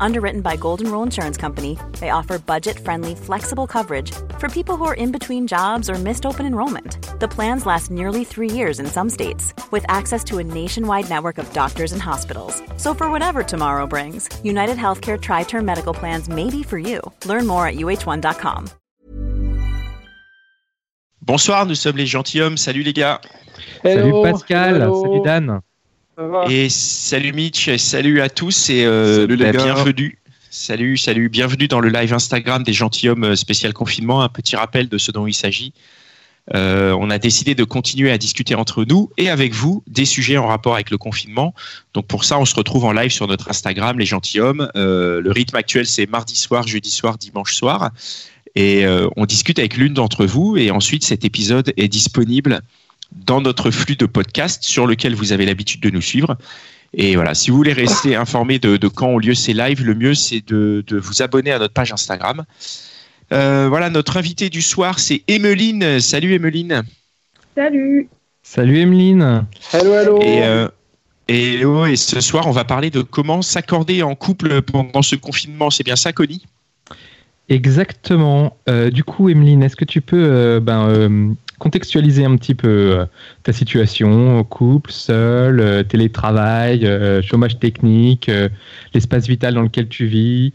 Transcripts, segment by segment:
Underwritten by Golden Rule Insurance Company, they offer budget friendly, flexible coverage for people who are in between jobs or missed open enrollment. The plans last nearly three years in some states, with access to a nationwide network of doctors and hospitals. So, for whatever tomorrow brings, United Healthcare Tri Term Medical Plans may be for you. Learn more at uh1.com. Bonsoir, nous sommes les gentilshommes. Salut les gars. Hello, salut Pascal, hello. salut Dan. Et salut Mitch, et salut à tous et euh, salut bah, bienvenue. Salut, salut, bienvenue dans le live Instagram des gentilshommes euh, spécial confinement. Un petit rappel de ce dont il s'agit. Euh, on a décidé de continuer à discuter entre nous et avec vous des sujets en rapport avec le confinement. Donc pour ça, on se retrouve en live sur notre Instagram, les gentilshommes. Euh, le rythme actuel, c'est mardi soir, jeudi soir, dimanche soir. Et euh, on discute avec l'une d'entre vous. Et ensuite, cet épisode est disponible dans notre flux de podcast sur lequel vous avez l'habitude de nous suivre. Et voilà, si vous voulez rester informé de, de quand ont lieu ces lives, le mieux c'est de, de, vous abonner à notre page Instagram. Euh, voilà, notre invité du soir, c'est Emeline. Salut Emeline. Salut. Salut Emeline. Hello, hello. Et, euh, et, hello, et ce soir, on va parler de comment s'accorder en couple pendant ce confinement. C'est bien ça, Connie? Exactement. Euh, du coup, Emeline, est-ce que tu peux euh, ben, euh, contextualiser un petit peu euh, ta situation, couple, seul, euh, télétravail, euh, chômage technique, l'espace vital dans lequel tu vis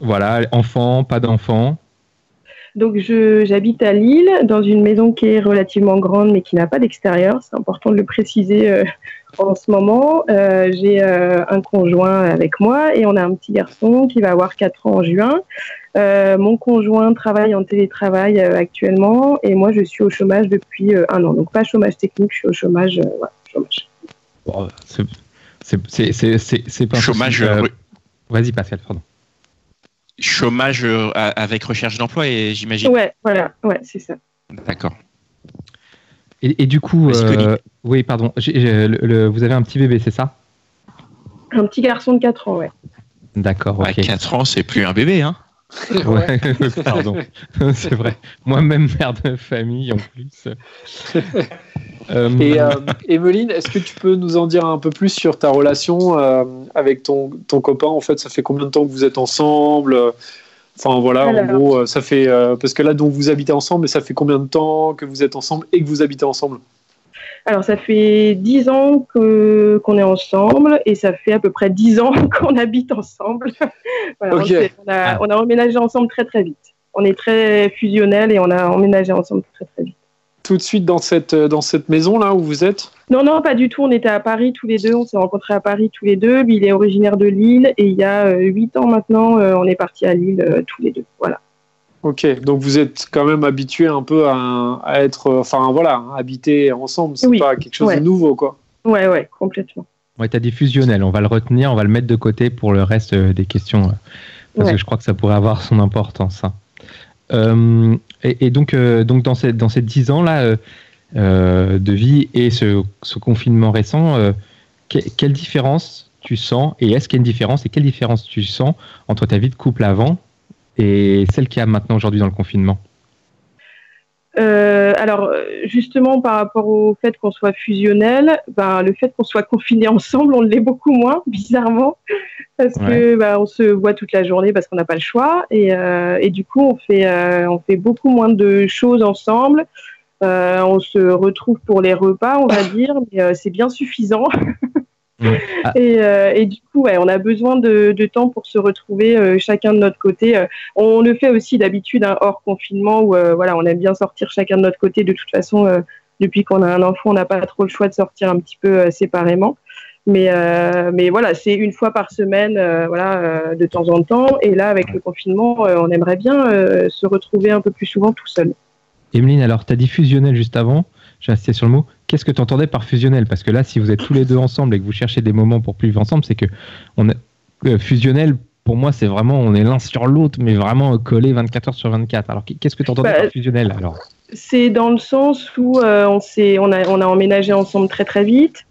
Voilà, enfant, pas d'enfant donc j'habite à Lille dans une maison qui est relativement grande mais qui n'a pas d'extérieur. C'est important de le préciser euh, en ce moment. Euh, J'ai un conjoint avec moi et on a un petit garçon qui va avoir 4 ans en juin. Euh, mon conjoint travaille en télétravail actuellement et moi je suis au chômage depuis un an. Donc pas chômage technique, je suis au chômage. Ouais, chômage. Bon, c'est pas chômage. Vas-y Pascal, pardon chômage avec recherche d'emploi, et j'imagine. Ouais, voilà, ouais, c'est ça. D'accord. Et, et, du coup, euh, oui, pardon, j ai, j ai, le, le, vous avez un petit bébé, c'est ça? Un petit garçon de 4 ans, ouais. D'accord, ok. Ouais, 4 ans, c'est plus un bébé, hein ouais, pardon, c'est vrai. Moi-même mère de famille en plus. euh, Et euh, Emeline, est-ce que tu peux nous en dire un peu plus sur ta relation euh, avec ton, ton copain? En fait, ça fait combien de temps que vous êtes ensemble? Enfin voilà, Alors, en gros, ça fait euh, parce que là, donc vous habitez ensemble, mais ça fait combien de temps que vous êtes ensemble et que vous habitez ensemble? Alors, ça fait dix ans que, qu'on est ensemble et ça fait à peu près dix ans qu'on habite ensemble. voilà, okay. on, a, on a emménagé ensemble très très vite. On est très fusionnels et on a emménagé ensemble très très vite. Tout de suite dans cette, dans cette maison là où vous êtes? Non, non, pas du tout. On était à Paris tous les deux. On s'est rencontrés à Paris tous les deux. Il est originaire de Lille et il y a huit ans maintenant, on est parti à Lille euh, tous les deux. Voilà. Ok, donc vous êtes quand même habitué un peu à, à, être, enfin voilà, habiter ensemble, c'est oui. pas quelque chose ouais. de nouveau quoi. Ouais, ouais, complètement. Ouais, t'as des fusionnels, on va le retenir, on va le mettre de côté pour le reste des questions, parce ouais. que je crois que ça pourrait avoir son importance. Hein. Euh, et, et, donc, euh, donc dans, ces, dans ces 10 ans là euh, de vie et ce, ce confinement récent, euh, que, quelle différence tu sens, et est-ce qu'il y a une différence, et quelle différence tu sens entre ta vie de couple avant et celle qu'il y a maintenant aujourd'hui dans le confinement euh, alors justement par rapport au fait qu'on soit fusionnel, ben, le fait qu'on soit confiné ensemble, on l'est beaucoup moins bizarrement parce ouais. que ben, on se voit toute la journée parce qu'on n'a pas le choix et, euh, et, du coup on fait euh, on fait beaucoup moins de choses ensemble. On se retrouve pour les repas, on va dire, mais c'est bien suffisant. Ah. Et, euh, et, du coup, ouais, on a besoin de, de, temps pour se retrouver euh, chacun de notre côté. Euh, on le fait aussi d'habitude hein, hors confinement où voilà, on aime bien sortir chacun de notre côté. De toute façon, depuis qu'on a un enfant, on n'a pas trop le choix de sortir un petit peu séparément. Mais, mais voilà, c'est une fois par semaine, voilà, de temps en temps. Et là, avec le confinement, on aimerait bien se retrouver un peu plus souvent tout seul. Emeline, alors tu as dit fusionnel juste avant. J'ai insisté sur le mot. Qu'est-ce que tu entendais par fusionnel? Parce que là, si vous êtes tous les deux ensemble et que vous cherchez des moments pour plus vivre ensemble, c'est que on a, euh, fusionnel, pour moi, c'est vraiment, on est l'un sur l'autre, mais vraiment collé 24 heures sur 24. Alors, qu'est-ce que tu entendais bah, par fusionnel alors? C'est dans le sens où euh, on, on, a, on a emménagé ensemble très très vite.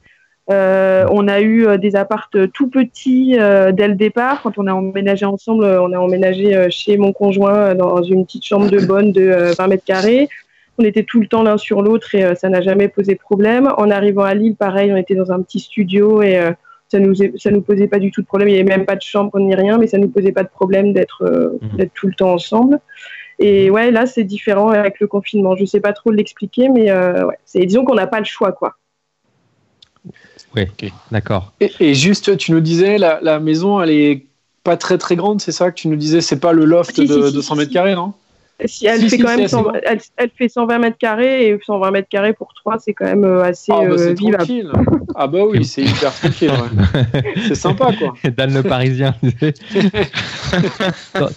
on a eu des appartes tout petits dès le départ. Quand on a emménagé ensemble, on a emménagé chez mon conjoint dans une petite chambre de bonne de 20 mètres carrés. On était tout le temps l'un sur l'autre et ça n'a jamais posé problème. En arrivant à Lille, pareil, on était dans un petit studio et ça nous ça nous posait pas du tout de problème. Il n'y avait même pas de chambre ni rien, mais ça nous posait pas de problème d'être mmh. d'être tout le temps ensemble. Et ouais, là, c'est différent avec le confinement. Je sais pas trop l'expliquer, mais euh, ouais, c'est disons qu'on n'a pas le choix, quoi. Oui, d'accord. Et, juste, tu nous disais, la, la, maison, elle est pas très très grande, c'est ça que tu nous disais? C'est pas le loft de 200 mètres carrés, non? Si, elle, fait quand même elle, fait 120 mètres carrés et 120 mètres carrés pour 3, c'est quand même euh, assez ah, bah, euh, Tranquille. Ah bah oui, c'est hyper tranquille. c'est sympa quoi. Dan le Parisien.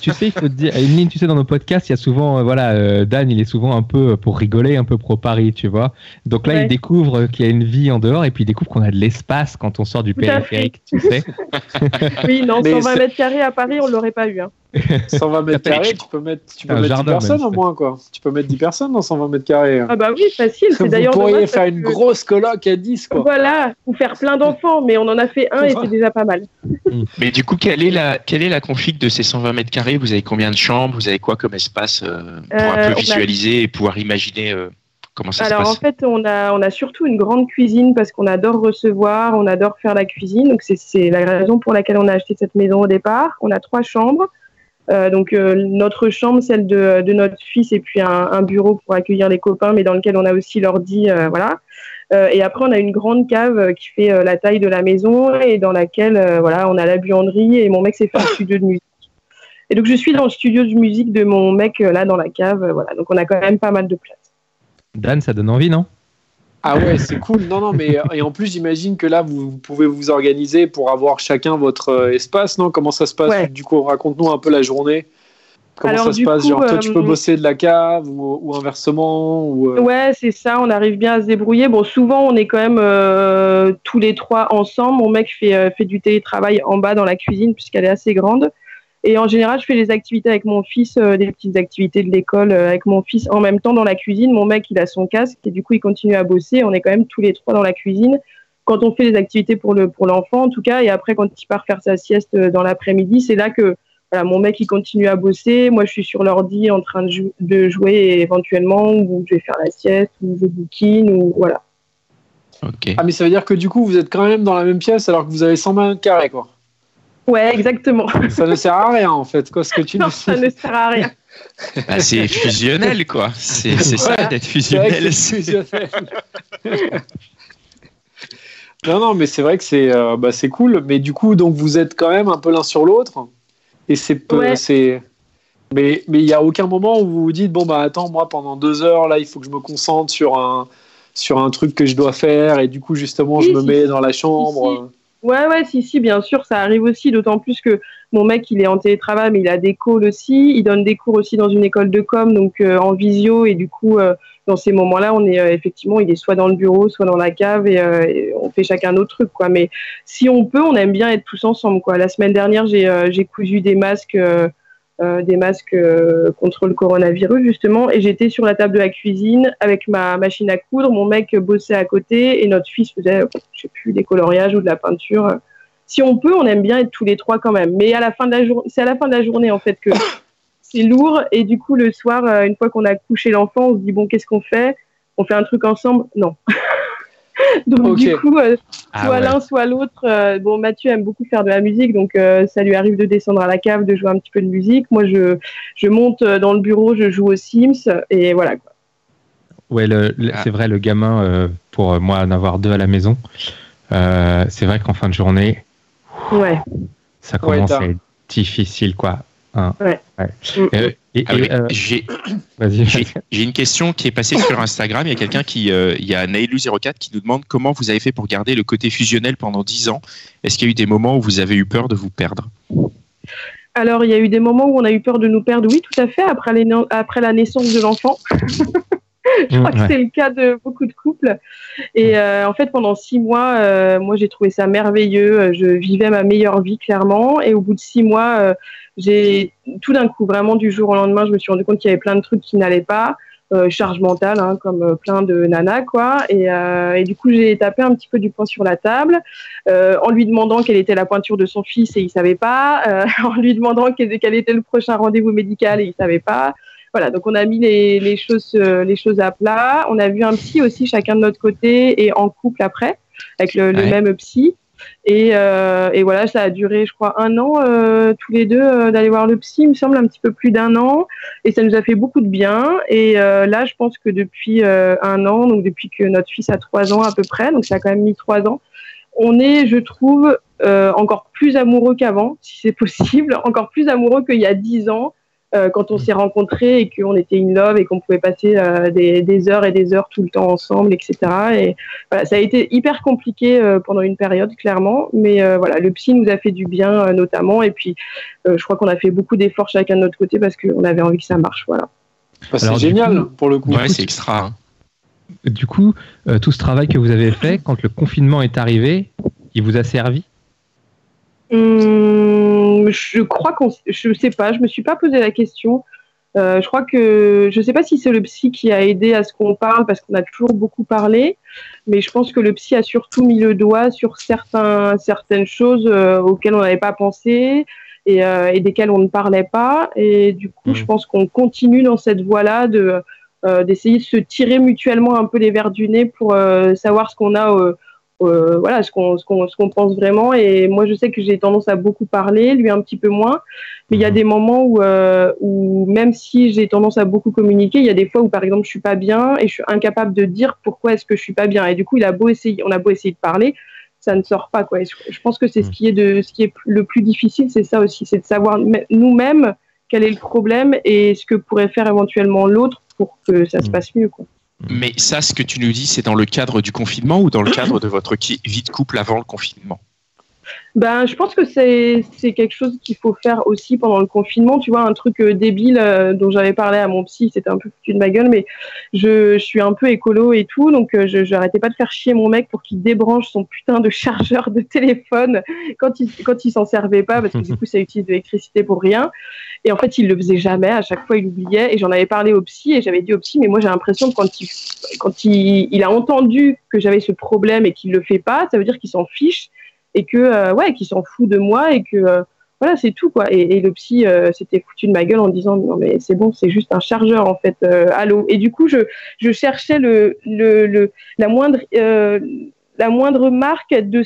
tu sais, il faut te dire, tu sais, dans nos podcasts, il y a souvent, euh, voilà, Dan, il est souvent un peu pour rigoler, un peu pro Paris, tu vois. Donc là, il découvre qu'il y a une vie en dehors et puis il découvre qu'on a de l'espace quand on sort du périphérique, tu sais. oui, non, 120 mètres carrés à Paris, on l'aurait pas eu. Hein. 120 mètres carrés, tu peux mettre, tu peux mettre 10 personnes au moins, quoi. Tu peux mettre 10 personnes dans 120 mètres carrés. Ah bah oui, facile. Vous pourriez faire une grosse coloc à 10, quoi. Voilà, ou faire plein d'enfants, mais on en a fait un et c'est déjà pas mal. Mm. Mais du coup, quelle est la, quelle est la config de ces 120 mètres carrés? Vous avez combien de chambres? Vous avez quoi comme espace euh, pour un peu euh, visualiser et pouvoir imaginer euh, comment ça Alors, se passe? en fait, on a, on a surtout une grande cuisine parce qu'on adore recevoir, on adore faire la cuisine. Donc, c'est la raison pour laquelle on a acheté cette maison au départ. On a trois chambres. Euh, donc euh, notre chambre, celle de, de, notre fils, et puis un, bureau pour accueillir les copains, mais dans lequel on a aussi l'ordi, euh, voilà. et après, on a une grande cave qui fait la taille de la maison et dans laquelle, voilà, on a la buanderie et mon mec s'est fait un studio de musique. Et donc je suis dans le studio de musique de mon mec là dans la cave, voilà. Donc on a quand même pas mal de place. Dan, ça donne envie, non? Ah ouais, c'est cool. Non, non, mais et en plus, j'imagine que là, vous, pouvez vous organiser pour avoir chacun votre euh, espace, non? Comment ça se passe? Du coup, raconte-nous un peu la journée. Comment ça se passe? Genre, toi, tu peux euh, bosser de la cave ou, inversement ou, euh Ouais, c'est ça. On arrive bien à se débrouiller. Bon, souvent, on est quand même tous les trois ensemble. Mon mec fait, fait du télétravail en bas dans la cuisine puisqu'elle est assez grande. Et en général, je fais des activités avec mon fils, euh, des petites activités de l'école euh, avec mon fils en même temps dans la cuisine. Mon mec, il a son casque et du coup, il continue à bosser. On est quand même tous les trois dans la cuisine. Quand on fait des activités pour le pour l'enfant, en tout cas, et après quand il part faire sa sieste euh, dans l'après-midi, c'est là que voilà, mon mec il continue à bosser. Moi, je suis sur l'ordi en train de, de, jouer éventuellement, ou je vais faire la sieste, ou je bouquine, ou voilà. Ah, mais ça veut dire que du coup, vous êtes quand même dans la même pièce alors que vous avez 100 mètres carrés, quoi. Ouais, exactement. Ça ne sert à rien en fait, quoi, ce que tu non, ça ne sert à rien. Bah, c'est fusionnel, quoi. C'est ça d'être fusionnel. non, non, mais c'est vrai que c'est euh, bah, cool. Mais du coup, donc vous êtes quand même un peu l'un sur l'autre. Et c'est c'est mais mais il y a aucun moment où vous vous dites bon bah attends moi pendant deux heures là il faut que je me concentre sur un sur un truc que je dois faire et du coup justement je me mets dans la chambre. Ouais, ouais, si, si, bien sûr, ça arrive aussi, d'autant plus que mon mec, il est en télétravail, mais il a des calls aussi. Il donne des cours aussi dans une école de com, donc euh, en visio, et du coup, euh, dans ces moments-là, on est euh, effectivement, il est soit dans le bureau, soit dans la cave, et, on fait chacun notre truc, quoi. Mais si on peut, on aime bien être tous ensemble, quoi. La semaine dernière, j'ai cousu des masques euh, des masques euh, contre le coronavirus justement. Et j'étais sur la table de la cuisine avec ma machine à coudre. Mon mec bossait à côté et notre fils faisait je sais plus des coloriages ou de la peinture. Si on peut on aime bien être tous les trois quand même. Mais à la fin de la journée c'est à la fin de la journée en fait que c'est lourd. Et du coup le soir euh, une fois qu'on a couché l'enfant on se dit bon qu'est-ce qu'on fait? On fait un truc ensemble? Non donc du coup, euh, ah soit l'un, soit l'autre. Euh, bon, Mathieu aime beaucoup faire de la musique, donc euh, ça lui arrive de descendre à la cave, de jouer un petit peu de musique. Moi, je, je monte dans le bureau, je joue aux Sims, et voilà. Quoi. Ouais, ah. c'est vrai, le gamin, pour moi, en avoir deux à la maison, c'est vrai qu'en fin de journée, ouais. ça commence à être difficile, quoi. Hein. Ouais. Euh, ah euh, j'ai une question qui est passée sur Instagram. Il y a quelqu'un qui, euh, il y a Nailu04 qui nous demande comment vous avez fait pour garder le côté fusionnel pendant 10 ans. Est-ce qu'il y a eu des moments où vous avez eu peur de vous perdre? Alors, il y a eu des moments où on a eu peur de nous perdre, oui, tout à fait, après, les, après la naissance de l'enfant. je crois que c'est le cas de beaucoup de couples. Et en fait, pendant six mois, moi, j'ai trouvé ça merveilleux. Je vivais ma meilleure vie, clairement. Et au bout de six mois, j'ai tout d'un coup, vraiment du jour au lendemain, je me suis rendu compte qu'il y avait plein de trucs qui n'allaient pas. euh, charge mentale, hein, comme euh, plein de nanas, quoi. Et, euh, et du coup, j'ai tapé un petit peu du poing sur la table en lui demandant quelle était la pointure de son fils et il savait pas, en lui demandant quel, était le prochain rendez-vous médical et il savait pas. Voilà, donc on a mis les, les, choses, les choses à plat. On a vu un psy aussi, chacun de notre côté et en couple après, avec le, le même psy. Et, euh, et, voilà, ça a duré, je crois, un an euh, tous les deux euh, d'aller voir le psy, il me semble, un petit peu plus d'un an. Et ça nous a fait beaucoup de bien. Et là, je pense que depuis un an, donc depuis que notre fils a trois ans à peu près, donc ça a quand même mis trois ans, on est, je trouve, encore plus amoureux qu'avant, si c'est possible, encore plus amoureux qu'il y a dix ans. Euh, quand on s'est rencontrés et qu'on était in love et qu'on pouvait passer euh, des, heures et des heures tout le temps ensemble, etc. Et voilà, ça a été hyper compliqué euh, pendant une période, clairement. Mais voilà, le psy nous a fait du bien, notamment. Et puis, je crois qu'on a fait beaucoup d'efforts chacun de notre côté parce qu'on avait envie que ça marche. Voilà. Bah, c'est génial pour le coup. Ouais, c'est extra. Hein. Du coup, tout ce travail que vous avez fait, quand le confinement est arrivé, il vous a servi? Hum, je crois qu'on, je sais pas, je me suis pas posé la question. Euh, je crois que, je sais pas si c'est le psy qui a aidé à ce qu'on parle parce qu'on a toujours beaucoup parlé, mais je pense que le psy a surtout mis le doigt sur certains, certaines choses euh, auxquelles on n'avait pas pensé et, euh, et, desquelles on ne parlait pas. Et du coup, je mmh. pense qu'on continue dans cette voie-là de d'essayer de se tirer mutuellement un peu les verres du nez pour savoir ce qu'on a euh, voilà ce qu'on ce qu'on ce qu'on pense vraiment et moi je sais que j'ai tendance à beaucoup parler lui un petit peu moins mais il y a mhm. des moments où euh, où même si j'ai tendance à beaucoup communiquer il y a des fois où par exemple je suis pas bien et je suis incapable de dire pourquoi est-ce que je suis pas bien et du coup il a beau essayer on a beau essayer de parler ça ne sort pas quoi je, pense que c'est ce mhm. qui est de ce qui est le plus difficile c'est ça aussi c'est de savoir nous-mêmes quel est le problème et ce que pourrait faire éventuellement l'autre pour que ça se mhm. passe mieux quoi mais ça, ce que tu nous dis, c'est dans le cadre du confinement ou dans le cadre de votre vie de couple avant le confinement? Ben, je pense que c'est quelque chose qu'il faut faire aussi pendant le confinement. Tu vois, un truc euh, débile euh, dont j'avais parlé à mon psy, c'était un peu foutu de ma gueule, mais je, je suis un peu écolo et tout, donc euh, je n'arrêtais pas de faire chier mon mec pour qu'il débranche son putain de chargeur de téléphone quand il quand il s'en servait pas, parce que du coup ça utilise de l'électricité pour rien. Et en fait, il le faisait jamais. À chaque fois, il oubliait. Et j'en avais parlé au psy et j'avais dit au psy, mais moi j'ai l'impression que quand il quand il, il a entendu que j'avais ce problème et qu'il le fait pas, ça veut dire qu'il s'en fiche et que euh, ouais, qui s'en fout de moi et que euh, voilà, c'est tout quoi. Et, le psy euh, s'était foutu de ma gueule en disant non mais c'est bon, c'est juste un chargeur en fait à l'eau. Et du coup, je, je cherchais le, le, le la moindre la moindre marque de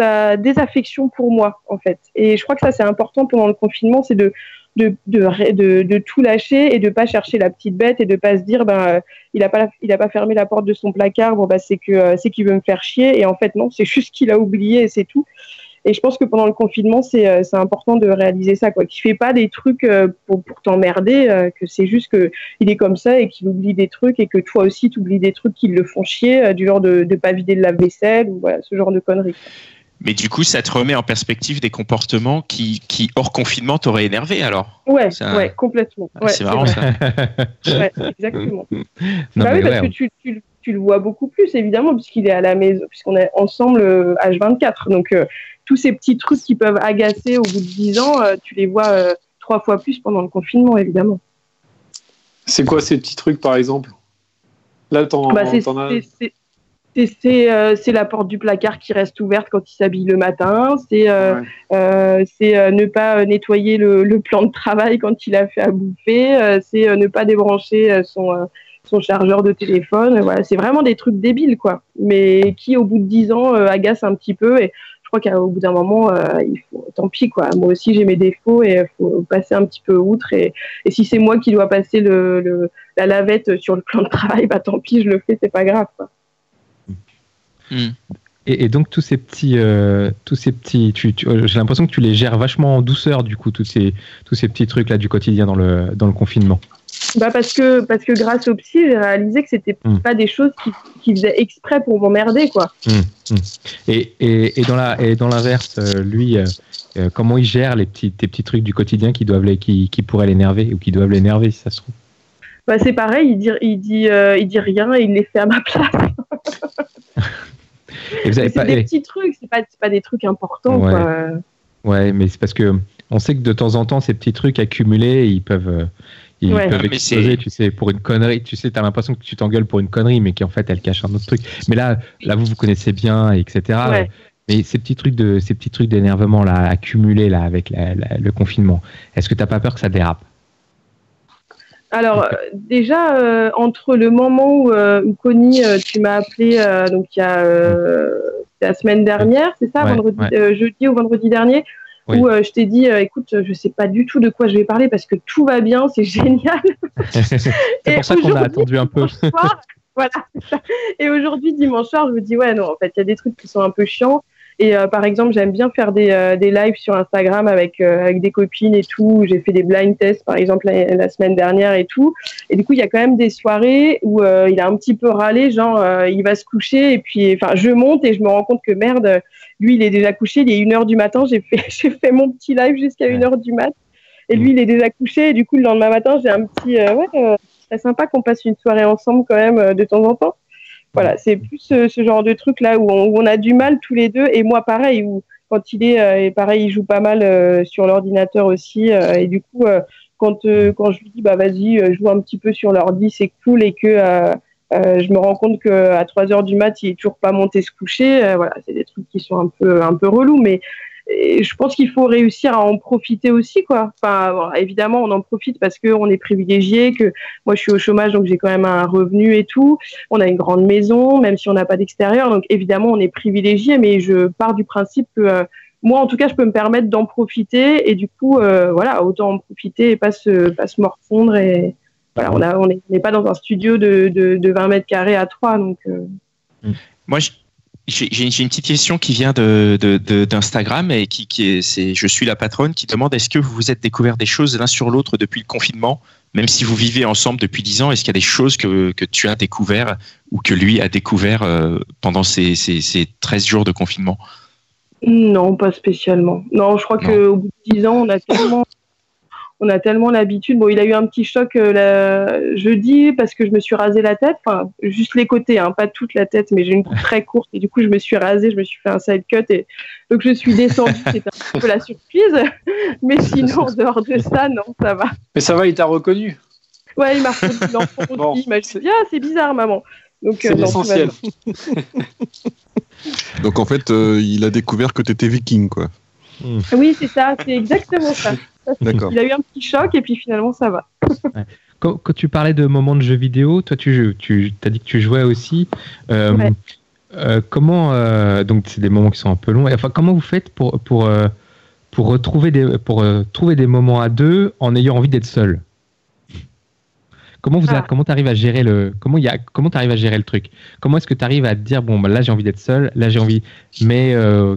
sa désaffection pour moi en fait. Et je crois que ça c'est important pendant le confinement, c'est de de, de, tout lâcher et de pas chercher la petite bête et de pas se dire ben il a pas pas fermé la porte de son placard bon bah c'est que euh, c'est qu'il veut me faire chier. Et en fait non c'est juste qu'il a oublié et c'est tout. Et je pense que pendant le confinement c'est euh, important de réaliser ça quoi. Qu'il fait pas des trucs euh, pour pour t'emmerder que c'est juste que il est comme ça et qu'il oublie des trucs et que toi aussi tu oublies des trucs qui le font chier du genre de de pas vider le lave-vaisselle ou voilà ce genre de conneries mais du coup, ça te remet en perspective des comportements qui, qui hors confinement, t'auraient énervé alors Ouais, ouais complètement. Ah, c'est marrant ça. ouais, exactement. bah oui, parce que tu, tu, tu, le vois beaucoup plus, évidemment, puisqu'il est à la maison, puisqu'on est ensemble H24. Euh, Donc, euh, tous ces petits trucs qui peuvent agacer au bout de 10 ans, euh, tu les vois trois fois plus pendant le confinement, évidemment. C'est quoi ces petits trucs, par exemple? Là, t'en bah, as... Euh, c'est la porte du placard qui reste ouverte quand il s'habille le matin. C'est euh, euh, ne pas nettoyer le, plan de travail quand il a fait à bouffer. c'est ne pas débrancher son, son chargeur de téléphone. Voilà, c'est vraiment des trucs débiles, quoi. Mais qui, au bout de dix ans, agacent un petit peu. Et je crois qu'au bout d'un moment, il faut, tant pis, quoi. Moi aussi, j'ai mes défauts et il faut passer un petit peu outre. Et, et si c'est moi qui dois passer le, le, la lavette sur le plan de travail, bah tant pis, je le fais, c'est pas grave. Quoi. Hmm. Et, donc tous ces petits, euh, tous ces petits, euh, j'ai l'impression que tu les gères vachement en douceur du coup tous ces, tous ces petits trucs là du quotidien dans le, dans le confinement. Bah parce que parce que grâce au psy j'ai réalisé que c'était hmm. pas des choses qui, qui faisaient exprès pour m'emmerder quoi. Hmm, et, et, et, dans la et dans l'inverse euh, lui comment il gère les petits tes petits trucs du quotidien qui doivent les, qui, qui pourraient l'énerver ou qui doivent l'énerver si ça se trouve? Bah c'est pareil il dit il dit il dit rien et il les fait à ma place. c'est des petits trucs, c'est pas, pas des trucs importants. Ouais, quoi. ouais mais c'est parce que on sait que de temps en temps, ces petits trucs accumulés, ils peuvent, Ils peuvent exploser, tu sais, pour une connerie. Tu sais, t'as l'impression que tu t'engueules pour une connerie, mais qu'en fait, elle cache un autre truc. Mais là, là, vous vous connaissez bien, etc. Mais ces petits trucs de, ces petits trucs d'énervement là, accumulés là avec le confinement, est-ce que t'as pas peur que ça dérape? Alors déjà euh, entre le moment où, euh, Connie euh, tu m'as appelé donc il y a la semaine dernière c'est ça vendredi jeudi ou vendredi dernier où je t'ai dit écoute je sais pas du tout de quoi je vais parler parce que tout va bien c'est génial. C'est pour ça qu'on a attendu un peu. voilà. Et aujourd'hui dimanche soir je me dis ouais non en fait il y a des trucs qui sont un peu chiants et euh, par exemple, j'aime bien faire des, euh, des lives sur Instagram avec, euh, avec des copines et tout. J'ai fait des blind tests, par exemple, la, semaine dernière et tout. Et du coup, il y a quand même des soirées où il a un petit peu râlé, genre, il va se coucher et puis, enfin, je monte et je me rends compte que merde, lui, il est déjà couché, il est 1h du matin. J'ai fait, j'ai fait mon petit live jusqu'à 1h du mat. Et lui, il est déjà couché. Et du coup, le lendemain matin, j'ai un petit, ouais, c'est sympa qu'on passe une soirée ensemble quand même de temps en temps. Voilà, c'est plus ce, genre de truc là où on, a du mal tous les deux. Et moi pareil où quand il est euh, et pareil il joue pas mal euh, sur l'ordinateur aussi euh, et du coup quand quand je lui dis bah vas-y joue un petit peu sur l'ordi c'est cool. Et que je me rends compte que à 3 heures du mat il est toujours pas monté se coucher. Voilà c'est des trucs qui sont un peu un peu relous mais je pense qu'il faut réussir à en profiter aussi, quoi. Enfin, évidemment, on en profite parce qu'on est privilégié, que moi je suis au chômage, donc j'ai quand même un revenu et tout. On a une grande maison, même si on n'a pas d'extérieur, donc évidemment on est privilégié, mais je pars du principe que euh, moi, en tout cas, je peux me permettre d'en profiter et du coup, euh, voilà, autant en profiter et pas se, pas se morfondre et voilà, on n'est pas dans un studio de, de, 20 mètres carrés à 3, donc. Euh. Moi, j'ai une petite question qui vient d'Instagram de, de, et qui, qui est, je suis la patronne qui demande est-ce que vous vous êtes découvert des choses l'un sur l'autre depuis le confinement, même si vous vivez ensemble depuis 10 ans, est-ce qu'il y a des choses que, que tu as découvert ou que lui a découvert euh, pendant ces, ces, ces 13 jours de confinement? Non, pas spécialement. Non, je crois qu'au bout de 10 ans, on a tellement on a tellement l'habitude. Bon, il a eu un petit choc euh, jeudi parce que je me suis rasé la tête, enfin juste les côtés, hein, pas toute la tête, mais j'ai une coupe très courte et du coup je me suis rasé, je me suis fait un side cut et donc je suis descendue. C'était un peu la surprise, mais sinon en dehors de ça, non, ça va. Mais ça va, il t'a reconnu. Ouais, il m'a reconnu l'enfant aussi. Il m'a dit ah c'est bizarre maman. Donc c'est euh, l'essentiel. donc en fait, euh, il a découvert que tu étais viking, quoi. Oui, c'est ça, c'est exactement ça. Il a eu un petit choc et puis finalement ça va. quand, tu parlais de moments de jeux vidéo, toi tu, tu as dit que tu jouais aussi. Euh, euh, comment euh, donc c'est des moments qui sont un peu longs. Enfin comment vous faites pour pour pour retrouver des pour trouver des moments à deux en ayant envie d'être seul? Comment vous ah. comment arrives à gérer le comment il y a comment arrives à gérer le truc? Comment est-ce que tu arrives à te dire bon bah, là j'ai envie d'être seul, là j'ai envie mais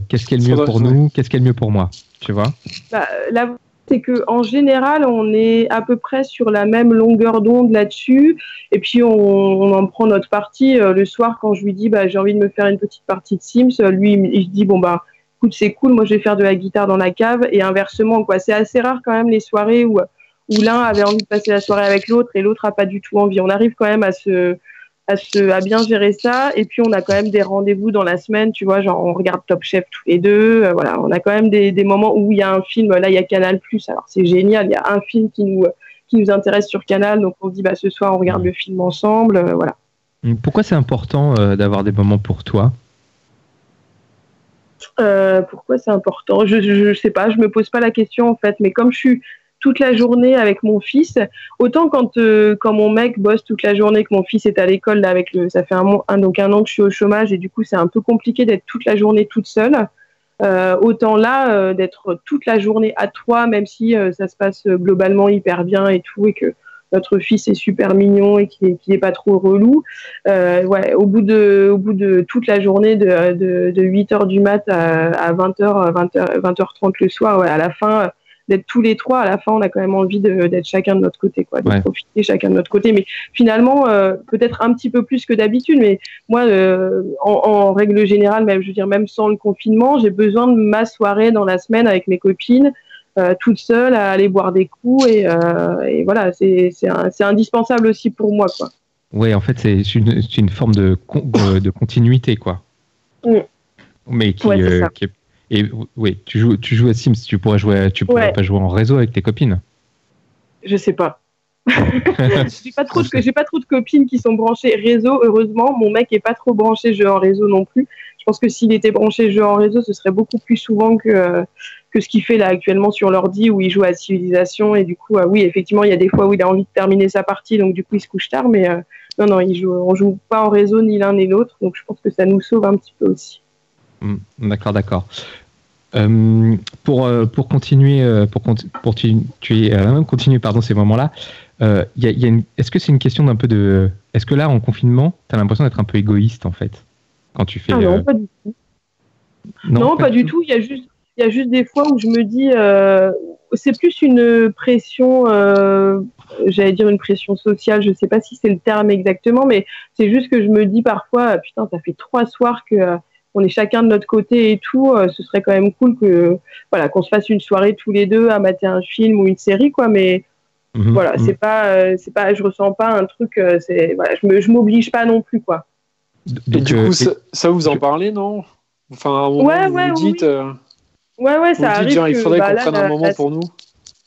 qu'est-ce qui est le mieux pour nous, qu'est-ce qui est le mieux pour moi, tu vois? Bah, c'est que en général, on est à peu près sur la même longueur d'onde là-dessus. Et puis, on, en prend notre partie. Euh, le soir, quand je lui dis, bah, j'ai envie de me faire une petite partie de Sims, euh, lui, il dit, bon, bah, écoute, c'est cool, moi, je vais faire de la guitare dans la cave. Et inversement, quoi. C'est assez rare quand même les soirées où, où l'un avait envie de passer la soirée avec l'autre et l'autre a pas du tout envie. On arrive quand même à se, à, se, à bien gérer ça. Et puis, on a quand même des rendez-vous dans la semaine, tu vois, genre on regarde Top Chef tous les deux. Euh, voilà, on a quand même des, des moments où il y a un film. Là, il y a Canal Plus. Alors, c'est génial. Il y a un film qui nous, qui nous intéresse sur Canal. Donc, on se dit, bah, ce soir, on regarde le film ensemble. Euh, voilà. Pourquoi c'est important euh, d'avoir des moments pour toi? Pourquoi c'est important? Je, je sais pas, je me pose pas la question en fait, mais comme je suis toute la journée avec mon fils. Autant quand, euh, quand mon mec bosse toute la journée, que mon fils est à l'école, avec le, ça fait un, donc un an que je suis au chômage et du coup, c'est un peu compliqué d'être toute la journée toute seule. Euh, autant là, euh, d'être toute la journée à toi, même si ça se passe globalement hyper bien et tout, et que notre fils est super mignon et qu'il n'est pas trop relou. ouais, au bout de, au bout de toute la journée, de, de, de 8 h du mat à, 20h, 20h, 20h30 le soir, ouais, à la fin, d'être tous les trois, à la fin, on a quand même envie d'être chacun de notre côté, quoi, de profiter chacun de notre côté. Mais finalement, euh, peut-être un petit peu plus que d'habitude, mais moi, euh, en, règle générale, même, je veux dire, même sans le confinement, j'ai besoin de ma soirée dans la semaine avec mes copines, euh, toute seule, à aller boire des coups, et, et voilà, c'est indispensable aussi pour moi, quoi. Oui, en fait, c'est une, une, forme de, de, continuité, quoi. Mm. Mais qui, qui est et oui, tu joues, tu joues à Sims, tu pourrais jouer, tu pourrais pas jouer en réseau avec tes copines. Je sais pas. j'ai pas trop de, j'ai pas trop de copines qui sont branchées réseau. Heureusement, mon mec est pas trop branché jeu en réseau non plus. Je pense que s'il était branché jeu en réseau, ce serait beaucoup plus souvent que que ce qu'il fait là actuellement sur l'ordi où il joue à Civilisation et du coup, oui, effectivement, il y a des fois où il a envie de terminer sa partie, donc du coup, il se couche tard, mais non, non, il joue, on joue pas en réseau ni l'un ni l'autre, donc je pense que ça nous sauve un petit peu aussi. Hmm, d'accord, d'accord. Euh, pour, euh, pour continuer, euh, pour, pour tu, tu continuer pardon, ces moments-là, y y a est-ce que c'est une question d'un peu de. Est-ce que là, en confinement, tu as l'impression d'être un peu égoïste en fait quand tu fais. Ah non, pas du tout. Non, pas, du tout. Il y a juste. Il y a juste des fois où je me dis, c'est plus une pression, j'allais dire une pression sociale, je ne sais pas si c'est le terme exactement, mais c'est juste que je me dis parfois, putain, ça fait trois soirs que on est chacun de notre côté et tout, euh, ce serait quand même cool que voilà qu'on se fasse une soirée tous les deux à mater un film ou une série quoi. Mais mhm, voilà, mhm. c'est pas euh, c'est pas, je ressens pas un truc, euh, c'est voilà, je me je m'oblige pas non plus quoi. Et du coup, ça, vous en parlez non? Enfin, à un moment, ouais, vous ouais, vous dites, ouais, ouais, ça arrive. il faudrait bah, qu'on prenne un moment pour nous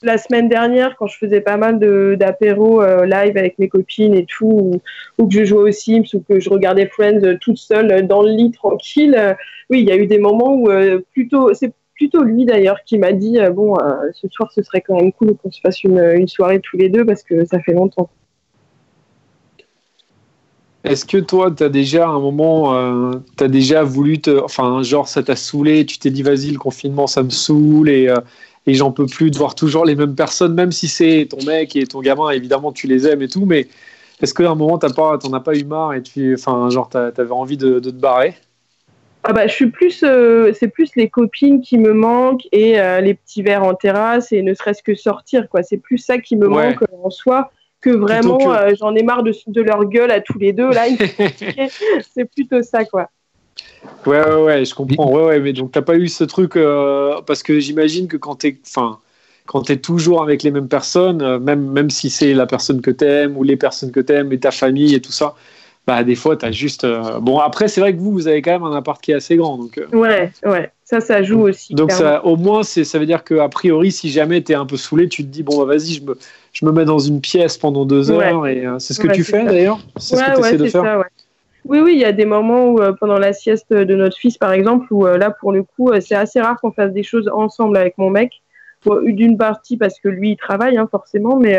la semaine dernière, quand je faisais pas mal d'apéros euh, live avec mes copines et tout, ou, que je jouais aux Sims, ou que je regardais Friends euh, toute seule euh, dans le lit tranquille, oui, il y a eu des moments où plutôt, c'est plutôt lui d'ailleurs qui m'a dit bon, ce soir ce serait quand même cool qu'on se fasse une, une, soirée tous les deux parce que ça fait longtemps. Est-ce que toi, tu as déjà un moment, tu as déjà voulu te. Enfin, genre, ça t'a saoulé, tu t'es dit, vas-y, le confinement, ça me saoule, et, et j'en peux plus de voir toujours les mêmes personnes, même si c'est ton mec et ton gamin, évidemment tu les aimes et tout, mais est-ce qu'à un moment t'as pas, t'en as pas eu marre et tu, enfin genre t'avais envie de, te barrer? Ah bah, je suis plus, euh, c'est plus les copines qui me manquent et euh, les petits verres en terrasse et ne serait-ce que sortir quoi. C'est plus ça qui me manque en soi que vraiment euh, j'en ai marre de, de, leur gueule à tous les deux là. c'est plutôt ça quoi. Ouais, ouais, ouais, je comprends. Ouais, ouais, mais donc t'as pas eu ce truc euh, parce que j'imagine que quand t'es, enfin, quand t'es toujours avec les mêmes personnes, euh, même même si c'est la personne que t'aimes ou les personnes que t'aimes et ta famille et tout ça, bah des fois t'as juste. Euh, bon après c'est vrai que vous vous avez quand même un appart qui est assez grand donc. Ouais, ouais, ça ça joue aussi. Donc ça, au moins c'est ça veut dire que a priori si jamais t'es un peu saoulé, tu te dis bon bah vas-y je me je me mets dans une pièce pendant deux heures et c'est ce que tu fais d'ailleurs. C'est ce que tu essaies de faire. Ça, oui, oui, il y a des moments où, euh, pendant la sieste de notre fils, par exemple, où euh, là, pour le coup, euh, c'est assez rare qu'on fasse des choses ensemble avec mon mec. D'une partie parce que lui, il travaille, hein, forcément, mais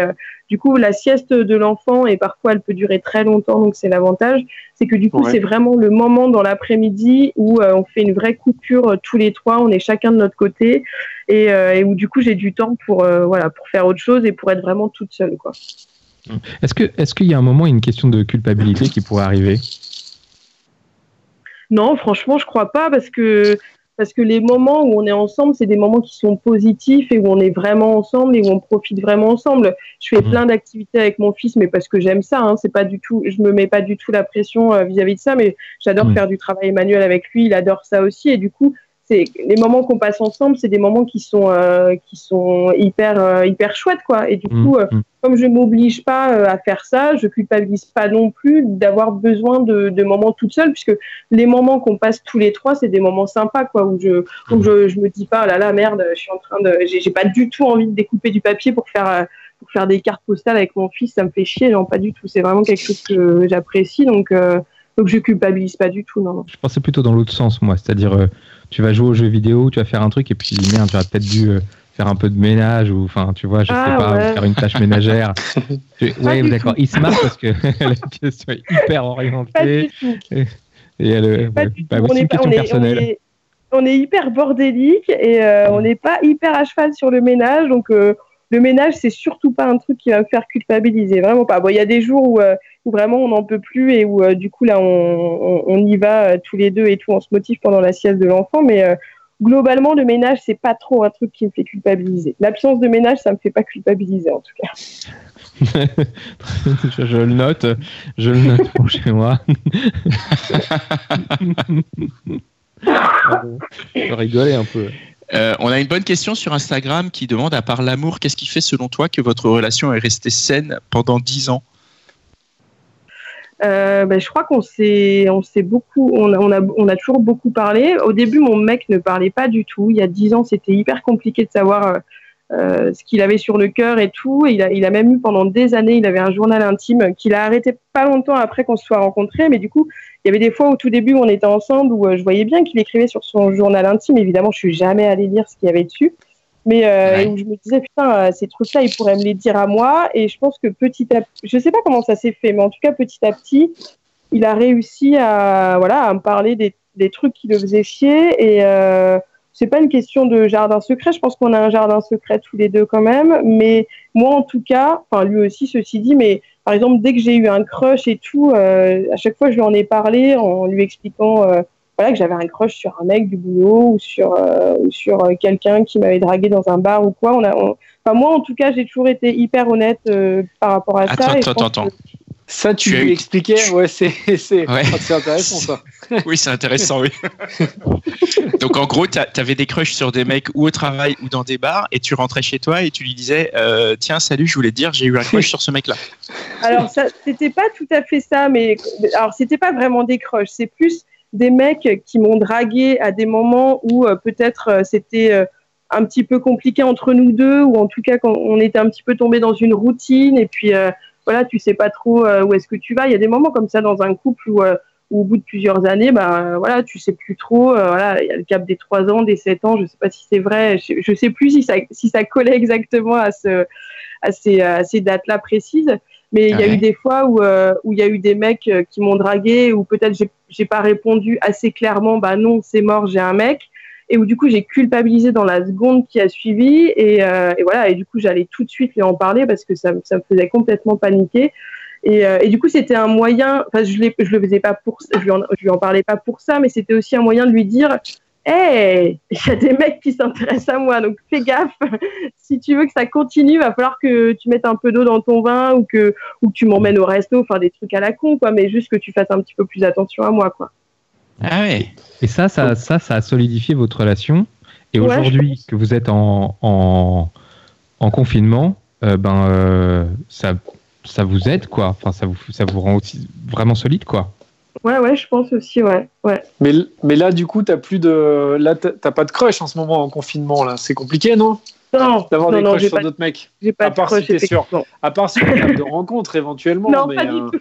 du coup, la sieste de l'enfant, et parfois, elle peut durer très longtemps, donc c'est l'avantage, c'est que du coup, c'est vraiment le moment dans l'après-midi où on fait une vraie coupure tous les trois, on est chacun de notre côté, et, où du coup, j'ai du temps pour, voilà, pour faire autre chose et pour être vraiment toute seule. Quoi. Est-ce qu'il est qu'il y a un moment, une question de culpabilité qui pourrait arriver? Non, franchement, je crois pas parce que parce que les moments où on est ensemble, c'est des moments qui sont positifs et où on est vraiment ensemble et où on profite vraiment ensemble. Je fais mhm. plein d'activités avec mon fils, mais parce que j'aime ça. Hein, c'est pas du tout, je me mets pas du tout la pression euh, vis-à-vis de ça, mais j'adore mhm. faire du travail manuel avec lui. Il adore ça aussi et du coup, c'est les moments qu'on passe ensemble, c'est des moments qui sont euh, qui sont hyper euh, hyper chouettes quoi. Et du mmh, coup, euh, mmh. comme je m'oblige pas à faire ça, je culpabilise pas non plus d'avoir besoin de, de, moments toute seule, puisque les moments qu'on passe tous les trois, c'est des moments sympas quoi, où je où mmh. je, je me dis pas oh là là merde, je suis en train de, j'ai pas du tout envie de découper du papier pour faire pour faire des cartes postales avec mon fils, ça me fait chier, non pas du tout. C'est vraiment quelque chose que j'apprécie, donc donc je culpabilise pas du tout, non. Je pensais plutôt dans l'autre sens, moi, c'est-à-dire tu vas jouer aux jeux vidéo, tu vas faire un truc et puis merde, tu as peut-être dû euh, faire un peu de ménage ou enfin tu vois, je sais ah, pas, faire une tâche ménagère. oui, d'accord. Il se marre parce que la question est hyper orientée. Et, elle, bah, on, est, on, est, on, est, hyper bordélique et euh, on n'est pas hyper à cheval sur le ménage, donc euh, le ménage c'est surtout pas un truc qui va me faire culpabiliser, vraiment pas. Bon, il y a des jours où vraiment on n'en peut plus et où euh, du coup là on, y va euh, tous les deux et tout, on se motive pendant la sieste de l'enfant, mais euh, globalement, le ménage, c'est pas trop un truc qui me fait culpabiliser. L'absence de ménage, ça me fait pas culpabiliser en tout cas. je, le note, je le note pour chez moi. je rigolais un peu. on a une bonne question sur Instagram qui demande, à part l'amour, qu'est-ce qui fait selon toi que votre relation est restée saine pendant dix ans? Euh, ben, je crois qu'on s'est, on s'est beaucoup, on a, on, a, on a toujours beaucoup parlé. Au début, mon mec ne parlait pas du tout. Il y a dix ans, c'était hyper compliqué de savoir euh, ce qu'il avait sur le cœur et tout. il, a, il a même eu pendant des années, il avait un journal intime qu'il a arrêté pas longtemps après qu'on se soit rencontrés. Mais du coup, il y avait des fois au tout début où on était ensemble où je voyais bien qu'il écrivait sur son journal intime. Évidemment, je suis jamais allée lire ce qu'il y avait dessus. Mais où je me disais, putain, ces trucs-là, il pourrait me les dire à moi. Et je pense que petit à petit, je sais pas comment ça s'est fait, mais en tout cas, petit à petit, il a réussi à, voilà, à me parler des, des trucs qui le faisaient chier. Et euh, c'est pas une question de jardin secret. Je pense qu'on a un jardin secret tous les deux quand même. Mais moi, en tout cas, enfin lui aussi, ceci dit, mais par exemple, dès que j'ai eu un crush et tout, euh, à chaque fois, je lui en ai parlé en lui expliquant. Euh, voilà, que j'avais un crush sur un mec du boulot ou sur, euh, ou sur quelqu'un qui m'avait dragué dans un bar ou quoi. On a, Enfin, moi, en tout cas, j'ai toujours été hyper honnête par rapport à ça. Attends, attends, attends. Ça, tu, lui expliquais Ouais, c'est intéressant ça. oui, c'est intéressant, oui. Donc, en gros, tu avais des crushs sur des mecs ou au travail ou dans des bars et tu rentrais chez toi et tu lui disais euh, Tiens, salut, je voulais te dire, j'ai eu un crush sur ce mec-là. Alors, c'était pas tout à fait ça, mais alors, c'était pas vraiment des crushs, c'est plus des mecs qui m'ont dragué à des moments où euh, peut-être euh, c'était un petit peu compliqué entre nous deux ou en tout cas quand on était un petit peu tombé dans une routine et puis voilà, tu sais pas trop euh, où est-ce que tu vas. Il y a des moments comme ça dans un couple où, euh, au bout de plusieurs années, bah voilà, tu sais plus trop. Euh, voilà, il y a le cap des trois ans, des sept ans. Je sais pas si c'est vrai. Je, je, sais plus si ça si ça collait exactement à ce à ces, à ces dates-là précises. Mais il y a eu des fois où où il y a eu des mecs qui m'ont dragué ou peut-être j'ai j'ai pas répondu assez clairement. Bah non, c'est mort, j'ai un mec. Et où du coup j'ai culpabilisé dans la seconde qui a suivi et, euh, et voilà. Et du coup j'allais tout de suite lui en parler parce que ça, ça me faisait complètement paniquer. Et, euh, et du coup c'était un moyen enfin je, je le faisais pas pour je lui en, je lui en parlais pas pour ça mais c'était aussi un moyen de lui dire Hey, il y a des mecs qui s'intéressent à moi, donc fais gaffe. si tu veux que ça continue, il va falloir que tu mettes un peu d'eau dans ton vin ou que, ou que tu m'emmènes au resto, enfin des trucs à la con, quoi, mais juste que tu fasses un petit peu plus attention à moi, quoi. Ah ouais. Et ça, ça, ça, ça a solidifié votre relation. Et aujourd'hui, que vous êtes en, en, en confinement, euh, ben, euh, ça, ça vous aide, quoi. Enfin, ça vous, ça vous rend aussi vraiment solide, quoi. Ouais, ouais, je pense aussi, ouais. ouais. Mais, mais là, du coup, t'as plus de, là, t'as pas de crush en ce moment en confinement, là. C'est compliqué, non? Non, d'avoir des crushs sur d'autres mecs. J'ai pas à part de crush, si sûr. À part sur une de rencontre éventuellement. Non, mais, pas du euh, tout.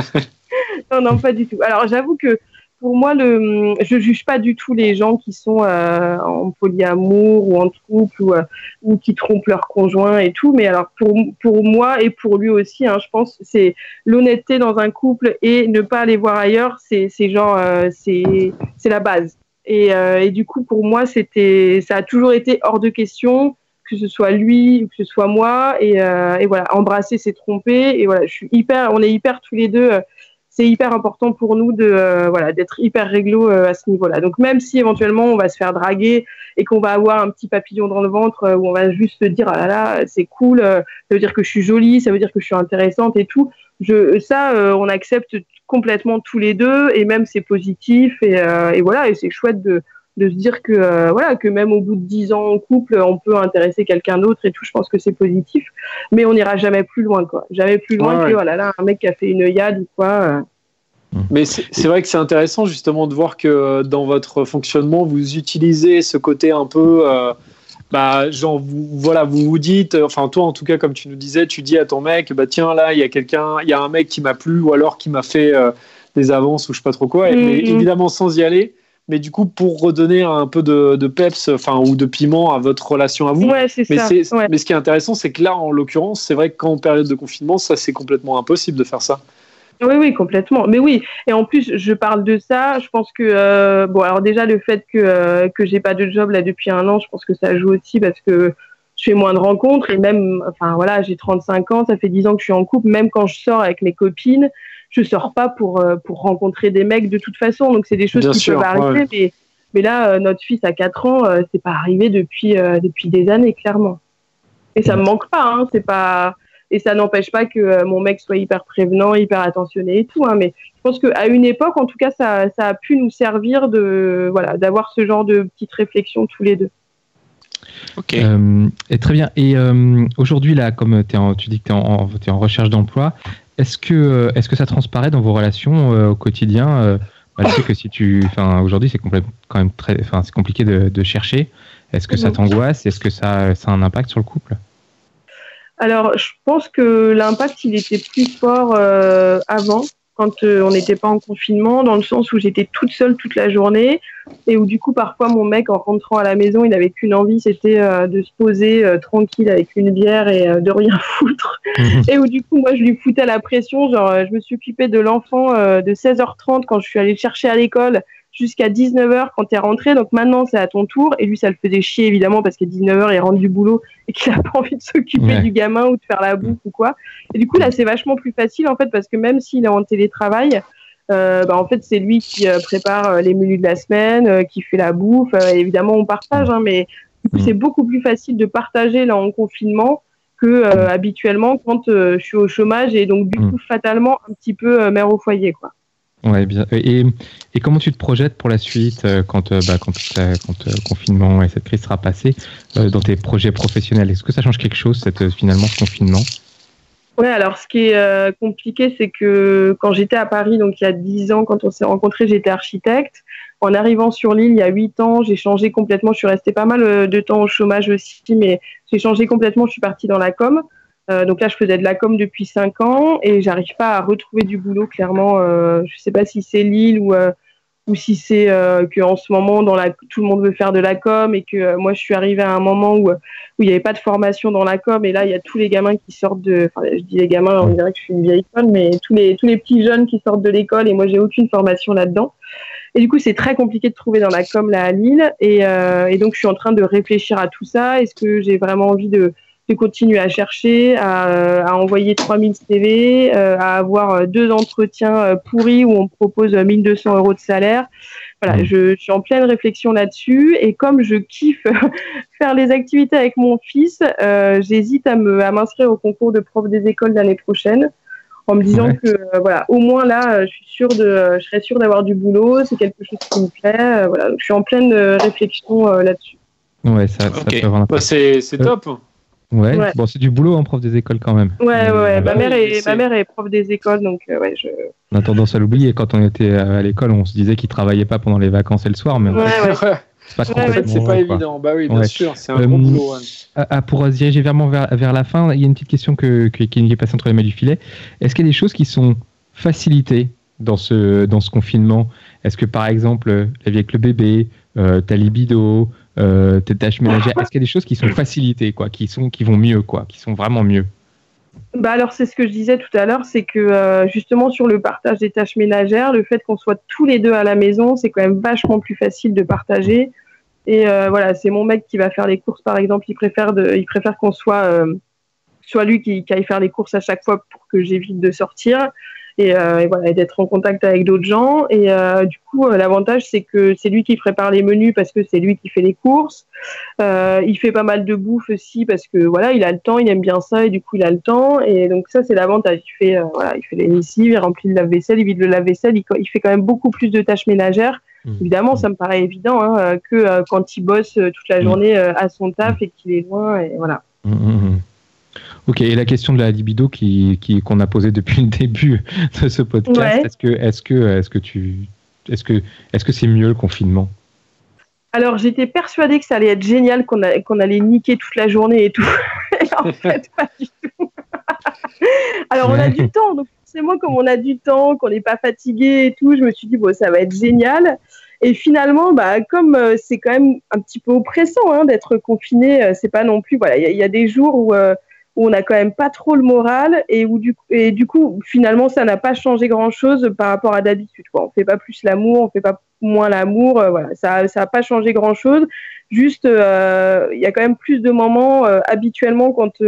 non, non, pas du tout. Alors, j'avoue que pour moi, le, je juge pas du tout les gens qui sont euh, en polyamour ou en couple ou, euh, ou qui trompent leur conjoint et tout. Mais alors pour pour moi et pour lui aussi, hein, je pense c'est l'honnêteté dans un couple et ne pas aller voir ailleurs. C'est c'est genre euh, c'est la base. Et, euh, et du coup pour moi c'était ça a toujours été hors de question que ce soit lui ou que ce soit moi et, euh, et voilà embrasser c'est tromper et voilà je suis hyper on est hyper tous les deux c'est hyper important pour nous de euh, voilà d'être hyper réglo euh, à ce niveau-là. Donc même si éventuellement on va se faire draguer et qu'on va avoir un petit papillon dans le ventre euh, où on va juste se dire ah là là c'est cool, ça veut dire que je suis jolie, ça veut dire que je suis intéressante et tout. Je ça on accepte complètement tous les deux et même c'est positif et, et voilà et c'est chouette de de se dire que euh, voilà que même au bout de dix ans en couple, on peut intéresser quelqu'un d'autre et tout. Je pense que c'est positif, mais on n'ira jamais plus loin, quoi. Jamais plus loin que voilà là un mec qui a fait une yad ou quoi. Euh. Mais c'est vrai que c'est intéressant justement de voir que euh, dans votre fonctionnement, vous utilisez ce côté un peu, bah, genre, vous, voilà, vous vous dites, enfin, toi en tout cas, comme tu nous disais, tu dis à ton mec, bah tiens, là, il y a quelqu'un, il y a un mec qui m'a plu ou alors qui m'a fait des avances ou je sais pas trop quoi, mais Mhm. évidemment sans y aller. Mais du coup, pour redonner un peu de, de peps, enfin, ou de piment à votre relation à vous. Ouais, c'est Mais, ça. ouais. mais ce qui est intéressant, c'est que là, en l'occurrence, c'est vrai qu'en période de confinement, ça, c'est complètement impossible de faire ça. Oui, oui, complètement. Mais oui, et en plus, je parle de ça. Je pense que euh, bon, alors déjà le fait que euh, que j'ai pas de job là depuis un an, je pense que ça joue aussi parce que je fais moins de rencontres et même, enfin voilà, j'ai 35 ans, ça fait 10 ans que je suis en couple. Même quand je sors avec mes copines, je sors pas pour euh, pour rencontrer des mecs de toute façon. Donc c'est des choses Bien qui sûr, peuvent arriver, ouais. mais mais là, euh, notre fils a 4 ans, euh, c'est pas arrivé depuis euh, depuis des années, clairement. Et ça me manque pas, hein, c'est pas et ça n'empêche pas que euh, mon mec soit hyper prévenant, hyper attentionné et tout. Hein, mais je pense qu'à une époque, en tout cas, ça, ça a pu nous servir de voilà d'avoir ce genre de petites réflexions tous les deux. Ok. Euh, et très bien. Et euh, aujourd'hui, là, comme en- tu dis que tu es en, t'es en recherche d'emploi, est-ce que, euh, est-ce que ça transparaît dans vos relations euh, au quotidien euh, bah, Je sais que si tu. Enfin, aujourd'hui, c'est quand même très. Enfin, c'est compliqué de, de chercher. Est-ce que ça t'angoisse? Est-ce que ça, ça a un impact sur le couple? Alors, je pense que l'impact, il était plus fort avant quand euh, on n'était pas en confinement, dans le sens où j'étais toute seule toute la journée et où du coup parfois mon mec en rentrant à la maison, il n'avait qu'une envie, c'était euh, de se poser euh, tranquille avec une bière et de rien foutre. Mhm. et où du coup moi je lui foutais la pression, genre je me suis occupée de l'enfant de 16h30 quand je suis allée le chercher à l'école jusqu'à 19h quand tu es rentré. Donc maintenant, c'est à ton tour. Et lui, ça le faisait chier, évidemment, parce qu'à 19h, il rentre du boulot et qu'il n'a pas envie de s'occuper du gamin ou de faire la bouffe ou quoi. Et du coup, là, c'est vachement plus facile, en fait, parce que même s'il est en télétravail, euh, bah, en fait, c'est lui qui euh, prépare euh, les menus de la semaine, qui fait la bouffe. évidemment, on partage, hein, mais du coup, c'est beaucoup plus facile de partager là en confinement que habituellement quand je suis au chômage et donc du coup, fatalement, un petit peu mère au foyer, quoi. Ouais, bien. Et, comment tu te projettes pour la suite euh, quand, euh, bah, le euh, confinement et cette crise sera passée dans tes projets professionnels? Est-ce que ça change quelque chose, cette, finalement, ce confinement? Ouais, alors ce qui est compliqué, c'est que quand j'étais à Paris, donc il y a 10 ans, quand on s'est rencontrés, j'étais architecte. En arrivant sur l'île, il y a 8 ans, j'ai changé complètement. Je suis restée pas mal de temps au chômage aussi, mais j'ai changé complètement. Je suis partie dans la com. Euh, donc là, je faisais de la com depuis cinq ans et j'arrive pas à retrouver du boulot. Clairement, euh, je sais pas si c'est Lille ou euh, ou si c'est que en ce moment, tout le monde veut faire de la com et que moi, je suis arrivée à un moment où il n'y avait pas de formation dans la com et là, il y a tous les gamins qui sortent de. Enfin, je dis les gamins, on dirait que je suis une vieille conne, mais tous les tous les petits jeunes qui sortent de l'école et moi, j'ai aucune formation là-dedans. Et du coup, c'est très compliqué de trouver dans la com là à Lille. Et donc, je suis en train de réfléchir à tout ça. Est-ce que j'ai vraiment envie de de continuer à chercher, à, à envoyer 3000 CV, euh, à avoir euh, deux entretiens euh, pourris où on propose 1200 euros de salaire. Voilà, mmh. je, suis en pleine réflexion là-dessus et comme je kiffe faire les activités avec mon fils, j'hésite à me à m'inscrire au concours de prof des écoles l'année prochaine en me disant que voilà, au moins là, je suis sûre de, je serais sûre d'avoir du boulot, c'est quelque chose qui me plaît. voilà, je suis en pleine réflexion là-dessus. Ouais, ça, bah, c'est top. Ouais, bon, c'est du boulot en prof des écoles quand même. Ouais, ouais, ouais. ma, mère est, ma mère est prof des écoles, donc euh, ouais, je. On a tendance à l'oublier. Quand on était à l'école, on se disait qu'il travaillait pas pendant les vacances et le soir, mais. Ouais, ouais. C'est pas, c'est pas évident. Bah oui, bien sûr, c'est un euh, boulot. Ah, pour se diriger vraiment vers, vers, la fin, il y a une petite question que, que, qui est passée entre les mains du filet. Est-ce qu'il y a des choses qui sont facilitées dans ce, dans ce confinement? Est-ce que par exemple, la vie avec le bébé, euh, ta libido, euh, tes tâches ménagères Est-ce qu'il y a des choses qui sont facilitées, quoi, qui, sont, qui vont mieux, quoi, qui sont vraiment mieux? Bah alors c'est ce que je disais tout à l'heure, c'est que euh, justement sur le partage des tâches ménagères, le fait qu'on soit tous les deux à la maison, c'est quand même vachement plus facile de partager. Et euh, voilà, c'est mon mec qui va faire les courses par exemple, il préfère de, il préfère qu'on soit soit lui qui, qui, aille faire les courses à chaque fois pour que j'évite de sortir et, euh, et voilà d'être en contact avec d'autres gens. Et euh, du coup euh, l'avantage c'est que c'est lui qui prépare les menus parce que c'est lui qui fait les courses. Il fait pas mal de bouffe aussi parce que voilà il a le temps il aime bien ça et du coup il a le temps. Et donc ça c'est l'avantage. Il fait voilà il fait les lessives il remplit le lave-vaisselle il vide le lave-vaisselle. Il, il, fait quand même beaucoup plus de tâches ménagères. Mmh. Évidemment, ça me paraît évident hein, que quand il bosse toute la mmh. journée à son taf et qu'il est loin, et voilà. Mmh, Ok, et la question de la libido qui, qu'on a posée depuis le début de ce podcast, est-ce que, est-ce que, est-ce que tu, est-ce que, est-ce que c'est mieux le confinement? Alors j'étais persuadée que ça allait être génial, qu'on, qu'on allait niquer toute la journée et tout. en fait, pas du tout. Alors on a du temps, donc forcément comme on a du temps, qu'on n'est pas fatigué et tout, je me suis dit bon ça va être génial. Et finalement, bah, comme euh, c'est quand même un petit peu oppressant hein, d'être confiné, euh, c'est pas non plus. Voilà, il y, a des jours où euh, où on n'a quand même pas trop le moral et où du, et du coup finalement ça n'a pas changé grand chose par rapport à d'habitude quoi. On fait pas plus l'amour, on fait pas moins l'amour, euh, voilà ça ça a pas changé grand chose. Juste euh, il y a quand même plus de moments euh, habituellement quand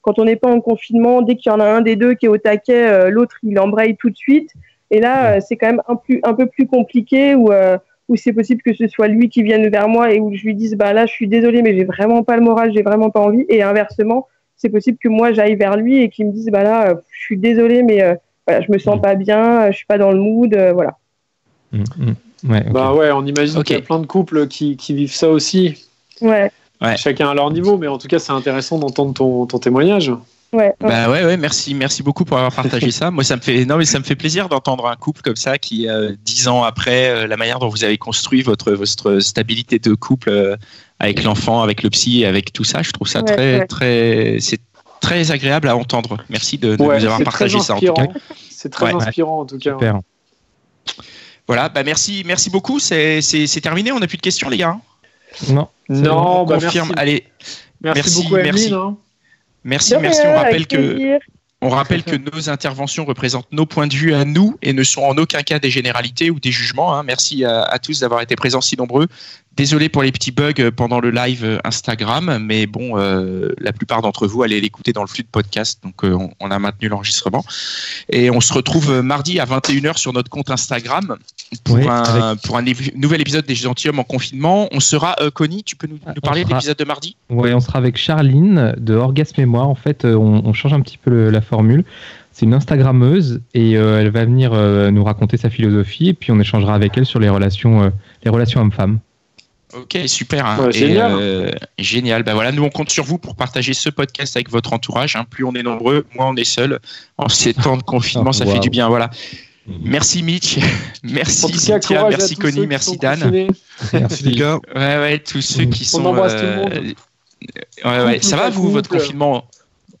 quand on n'est pas en confinement, dès qu'il y en a un des deux qui est au taquet, l'autre il embraye tout de suite. Et là c'est quand même un plus un peu plus compliqué où où c'est possible que ce soit lui qui vienne vers moi et où je lui dise bah là je suis désolée mais j'ai vraiment pas le moral, j'ai vraiment pas envie et inversement c'est possible que moi j'aille vers lui et qu'il me dise bah là euh, je suis désolé mais euh, voilà, je me sens mm. pas bien, euh, je suis pas dans le mood, voilà. Mm, mm. Ouais, Bah ouais, on imagine qu'il y a plein de couples qui, qui vivent ça aussi. Ouais. Chacun à leur niveau, mais en tout cas c'est intéressant d'entendre ton, ton témoignage. Ouais, Bah ouais, ouais, merci, merci beaucoup pour avoir partagé ça. Moi, ça me fait, non, mais ça me fait plaisir d'entendre un couple comme ça qui, dix ans après, la manière dont vous avez construit votre, votre stabilité de couple avec l'enfant, avec le psy, avec tout ça. Je trouve ça très, très, c'est très agréable à entendre. Merci de, nous avoir partagé ça en tout cas. C'est très inspirant en tout cas. Super. Voilà, bah merci, merci beaucoup. C'est terminé. On n'a plus de questions, les gars. Non. Non, on bah confirme. Allez, merci, beaucoup, merci. Hein. Merci, merci. On rappelle que on rappelle que nos interventions représentent nos points de vue à nous et ne sont en aucun cas des généralités ou des jugements. Hein. Merci à, tous d'avoir été présents si nombreux. Désolé pour les petits bugs pendant le live Instagram, mais bon, euh, la plupart d'entre vous allez l'écouter dans le flux de podcast, donc euh, on, a maintenu l'enregistrement. Et on se retrouve mardi à 21h sur notre compte Instagram pour, un, pour un nouvel épisode des Gentilhommes en confinement. On sera, euh, Connie, tu peux nous, parler de l'épisode de mardi? Oui, on sera avec Charline de Orgasme moi. En fait, on, change un petit peu la formule. C'est une Instagrammeuse et elle va venir nous raconter sa philosophie et puis on échangera avec elle sur les relations, les relations hommes-femmes. Ok, super. Hein. génial. Euh, génial. Ben voilà, nous on compte sur vous pour partager ce podcast avec votre entourage. Hein. Plus on est nombreux, moins on est seul. En ces temps de confinement, ça fait du bien. Voilà. Merci Mitch, merci Cynthia, merci Connie, merci Dan. Merci les gars. Ouais, ouais, tous ceux qui sont. On embrasse tout le monde. Euh, ouais, ouais. Ça va vous, votre confinement?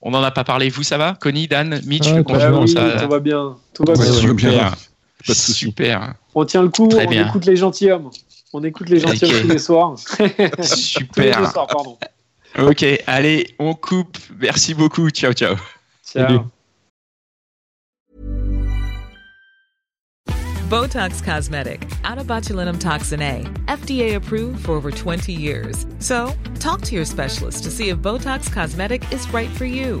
On n'en a pas parlé. Vous, ça va? Connie, Dan, Mitch, le confinement, ça... Tout va bien. Tout va bien. Super. Super. On tient le coup, on écoute les gentilshommes. On écoute les gentils tous les soirs. Super. tous les soirs, pardon. Ok, allez, on coupe. Merci beaucoup. Ciao, ciao. Ciao. Botox Cosmetic, out of botulinum toxin A, FDA approved for over 20 years. So, talk to your specialist to see if Botox Cosmetic is right for you.